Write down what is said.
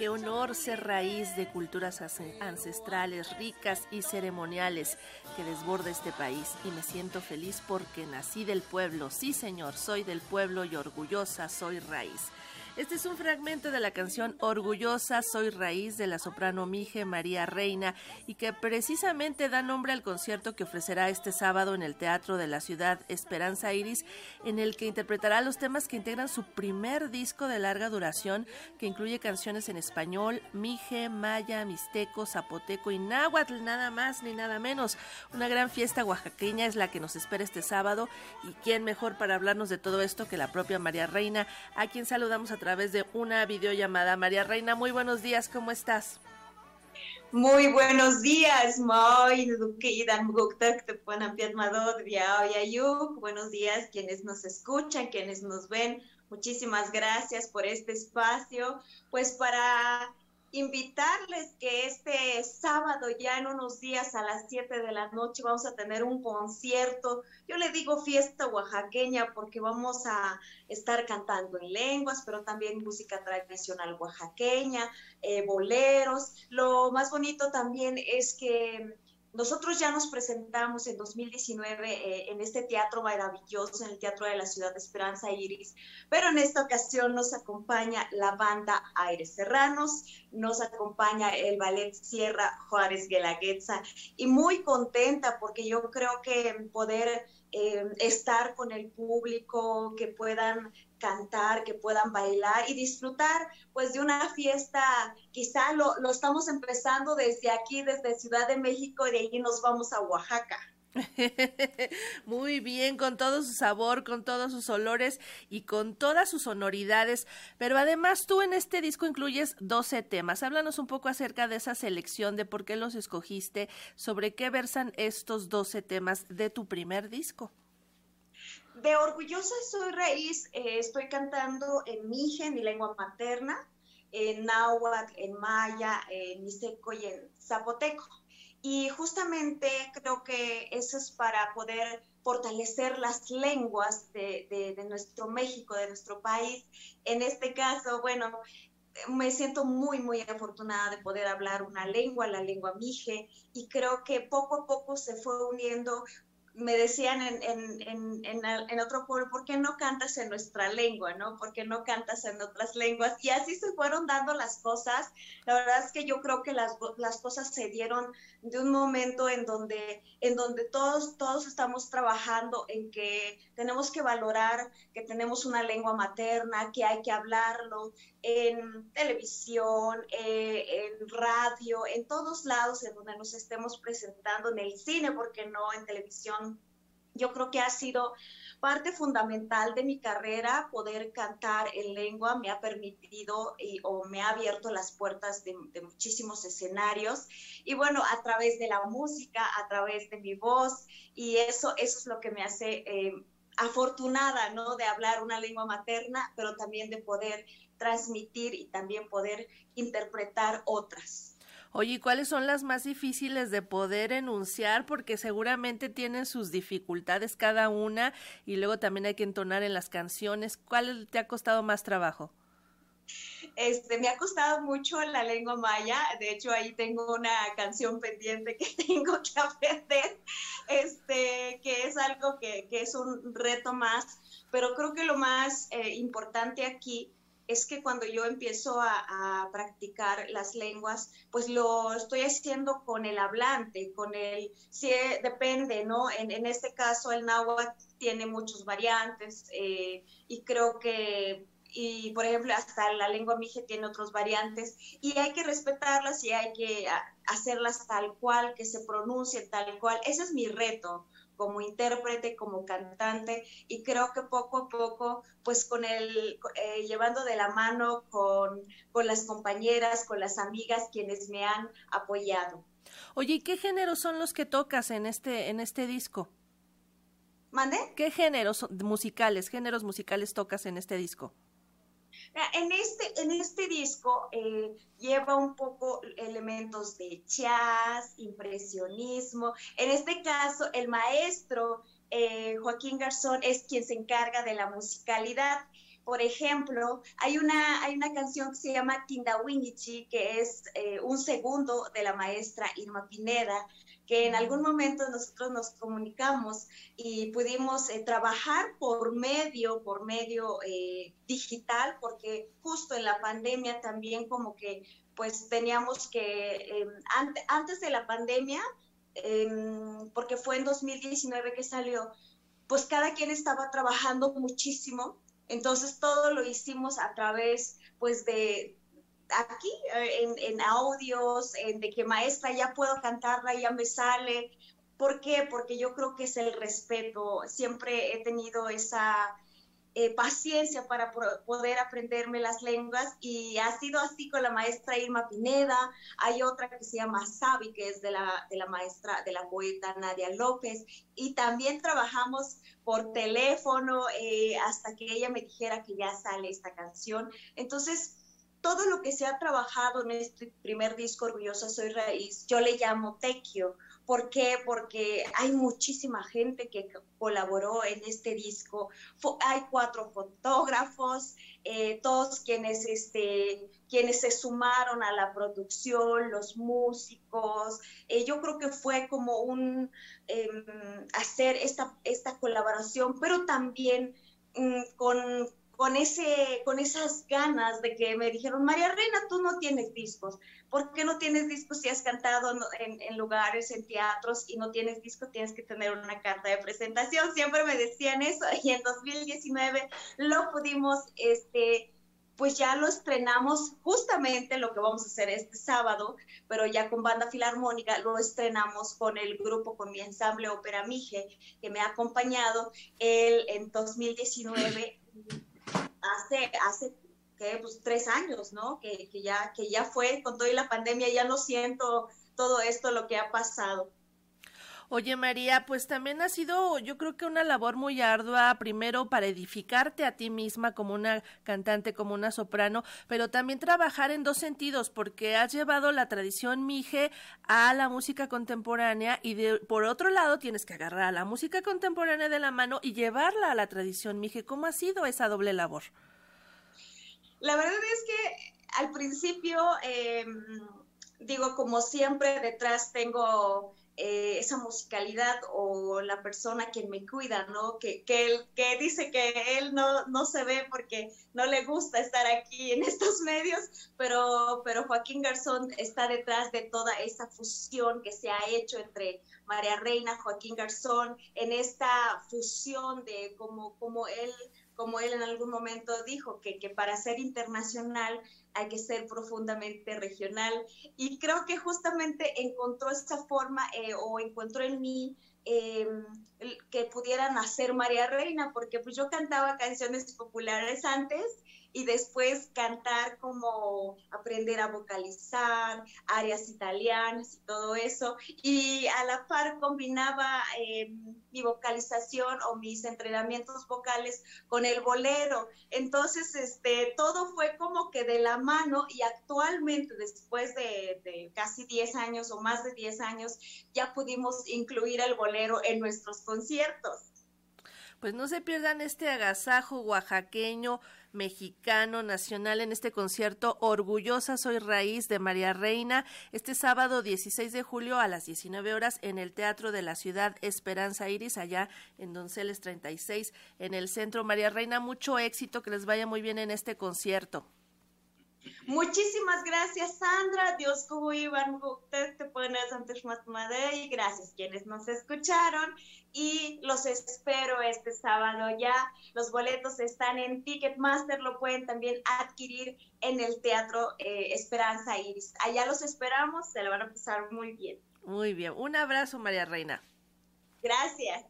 Qué honor ser raíz de culturas ancestrales ricas y ceremoniales que desborda este país y me siento feliz porque nací del pueblo. Sí, señor, soy del pueblo y orgullosa soy raíz. Este es un fragmento de la canción Orgullosa Soy Raíz de la soprano Mije María Reina y que precisamente da nombre al concierto que ofrecerá este sábado en el Teatro de la Ciudad Esperanza Iris, en el que interpretará los temas que integran su primer disco de larga duración que incluye canciones en español, Mije, Maya, Mixteco, Zapoteco y Náhuatl, nada más ni nada menos. Una gran fiesta oaxaqueña es la que nos espera este sábado y quién mejor para hablarnos de todo esto que la propia María Reina, a quien saludamos a través de una videollamada. María Reina, muy buenos días, ¿cómo estás? Muy buenos días, Moy, Buenos días quienes nos escuchan, quienes nos ven. Muchísimas gracias por este espacio, pues para invitarles que este sábado, ya en unos días a las 7 de la noche, vamos a tener un concierto. Yo le digo fiesta oaxaqueña porque vamos a estar cantando en lenguas, pero también música tradicional oaxaqueña, eh, boleros. Lo más bonito también es que nosotros ya nos presentamos en 2019 eh, en este teatro maravilloso, en el Teatro de la Ciudad de Esperanza Iris, pero en esta ocasión nos acompaña la banda Aires Serranos, nos acompaña el Ballet Sierra Juárez Guelaguetza y muy contenta porque yo creo que poder eh, estar con el público, que puedan cantar, que puedan bailar y disfrutar pues de una fiesta, quizá lo, lo estamos empezando desde aquí, desde Ciudad de México y de ahí nos vamos a Oaxaca. Muy bien, con todo su sabor, con todos sus olores y con todas sus sonoridades. Pero además tú en este disco incluyes 12 temas. Háblanos un poco acerca de esa selección, de por qué los escogiste, sobre qué versan estos 12 temas de tu primer disco de Orgullosa Soy Raíz eh, estoy cantando en Mije, mi lengua materna, en náhuatl, en maya, en mixteco y en zapoteco. Y justamente creo que eso es para poder fortalecer las lenguas de, de, nuestro México, de nuestro país. En este caso, bueno, me siento muy, muy afortunada de poder hablar una lengua, la lengua mije, y creo que poco a poco se fue uniendo me decían en, en, en, en, otro pueblo, ¿por qué no cantas en nuestra lengua, no? ¿Por qué no cantas en otras lenguas? Y así se fueron dando las cosas. La verdad es que yo creo que las, las cosas se dieron de un momento en donde, en donde todos, todos estamos trabajando en que tenemos que valorar que tenemos una lengua materna, que hay que hablarlo en televisión, eh, en radio, en todos lados en donde nos estemos presentando, en el cine, porque no en televisión. Yo creo que ha sido parte fundamental de mi carrera poder cantar en lengua, me ha permitido o me ha abierto las puertas de, muchísimos escenarios. Y bueno, a través de la música, a través de mi voz. Y eso, eso es lo que me hace eh, afortunada, ¿no? De hablar una lengua materna, pero también de poder transmitir y también poder interpretar otras. Oye, ¿cuáles son las más difíciles de poder enunciar? Porque seguramente tienen sus dificultades cada una y luego también hay que entonar en las canciones. ¿Cuál te ha costado más trabajo? Este, me ha costado mucho la lengua maya, de hecho ahí tengo una canción pendiente que tengo que aprender, este, que es algo que, es un reto más, pero creo que lo más eh, importante aquí es que cuando yo empiezo a, practicar las lenguas, pues lo estoy haciendo con el hablante, con el, sí, depende, ¿no? En, este caso el náhuatl tiene muchas variantes eh, y creo que y por ejemplo hasta la lengua mije tiene otras variantes y hay que respetarlas y hay que hacerlas tal cual, que se pronuncien tal cual. Ese es mi reto, como intérprete, como cantante, y creo que poco a poco, pues con el, eh, llevando de la mano con, con las compañeras, con las amigas quienes me han apoyado. Oye, ¿y qué géneros son los que tocas en este, en este disco? ¿Mande? ¿Qué géneros musicales, géneros musicales tocas en este disco? En este, en este disco eh, lleva un poco elementos de jazz, impresionismo. En este caso, el maestro eh, Joaquín Garzón es quien se encarga de la musicalidad por ejemplo, hay una, hay una canción que se llama Tindawinichi, que es eh, un segundo de la maestra Irma Pineda, que en algún momento nosotros nos comunicamos y pudimos eh, trabajar por medio, por medio eh, digital, porque justo en la pandemia también como que pues teníamos que, em, antes de la pandemia, em, porque fue en 2019 que salió, pues cada quien estaba trabajando muchísimo, entonces todo lo hicimos a través pues de aquí eh, en, audios, en de que maestra ya puedo cantarla, ya me sale. ¿Por qué? Porque yo creo que es el respeto. Siempre he tenido esa, eh, paciencia para poder aprenderme las lenguas y ha sido así con la maestra Irma Pineda, hay otra que se llama Sabi, que es de la, de la maestra, de la poeta Nadia López, y también trabajamos por teléfono eh, hasta que ella me dijera que ya sale esta canción. Entonces, todo lo que se ha trabajado en este primer disco, Orgullosa Soy Raíz, yo le llamo Tequio, ¿Por qué? Porque hay muchísima gente que colaboró en este disco. hay cuatro fotógrafos, eh, todos quienes, este, quienes se sumaron a la producción, los músicos. Eh, yo creo que fue como un em, hacer esta, esta colaboración, pero también mm, con con, ese, con esas ganas de que me dijeron, María Reina, tú no tienes discos. ¿Por qué no tienes discos si has cantado en, lugares, en teatros y no tienes disco? Tienes que tener una carta de presentación. Siempre me decían eso y en 2019 lo pudimos, este, pues ya lo estrenamos justamente lo que vamos a hacer este sábado, pero ya con banda filarmónica lo estrenamos con el grupo, con mi ensamble Ópera Mije, que me ha acompañado. Él en 2019 hace, hace pues tres años, ¿no? Que, que, ya, que ya fue con toda la pandemia, ya no siento todo esto lo que ha pasado. Oye María, pues también ha sido yo creo que una labor muy ardua, primero para edificarte a ti misma como una cantante, como una soprano, pero también trabajar en dos sentidos, porque has llevado la tradición mije a la música contemporánea y por otro lado tienes que agarrar a la música contemporánea de la mano y llevarla a la tradición mije. ¿Cómo ha sido esa doble labor? La verdad es que al principio, em, digo, como siempre, detrás tengo eh, esa musicalidad o la persona quien me cuida, ¿no? Que, que, él, que dice que él no, no se ve porque no le gusta estar aquí en estos medios, pero, pero Joaquín Garzón está detrás de toda esa fusión que se ha hecho entre María Reina, Joaquín Garzón, en esta fusión de como, como él como él en algún momento dijo, que, que para ser internacional hay que ser profundamente regional. Y creo que justamente encontró esta forma eh, o encontró en mí em, que pudiera nacer María Reina, porque pues yo cantaba canciones populares antes y después cantar como aprender a vocalizar, áreas italianas y todo eso. Y a la par combinaba eh, mi vocalización o mis entrenamientos vocales con el bolero. Entonces, este, todo fue como que de la mano y actualmente, después de, de casi 10 años o más de 10 años, ya pudimos incluir el bolero en nuestros conciertos. Pues no se pierdan este agasajo oaxaqueño mexicano nacional en este concierto Orgullosa Soy Raíz de María Reina este sábado 16 de julio a las 19 horas en el Teatro de la Ciudad Esperanza Iris allá en Donceles 36 en el centro. María Reina mucho éxito que les vaya muy bien en este concierto Muchísimas gracias, Sandra. Dios como Iván, usted te pones antes más y gracias quienes nos escucharon y los espero este sábado ya. Los boletos están en Ticketmaster, lo pueden también adquirir en el Teatro eh, Esperanza Iris. Allá los esperamos, se lo van a pasar muy bien. Muy bien. Un abrazo, María Reina. Gracias.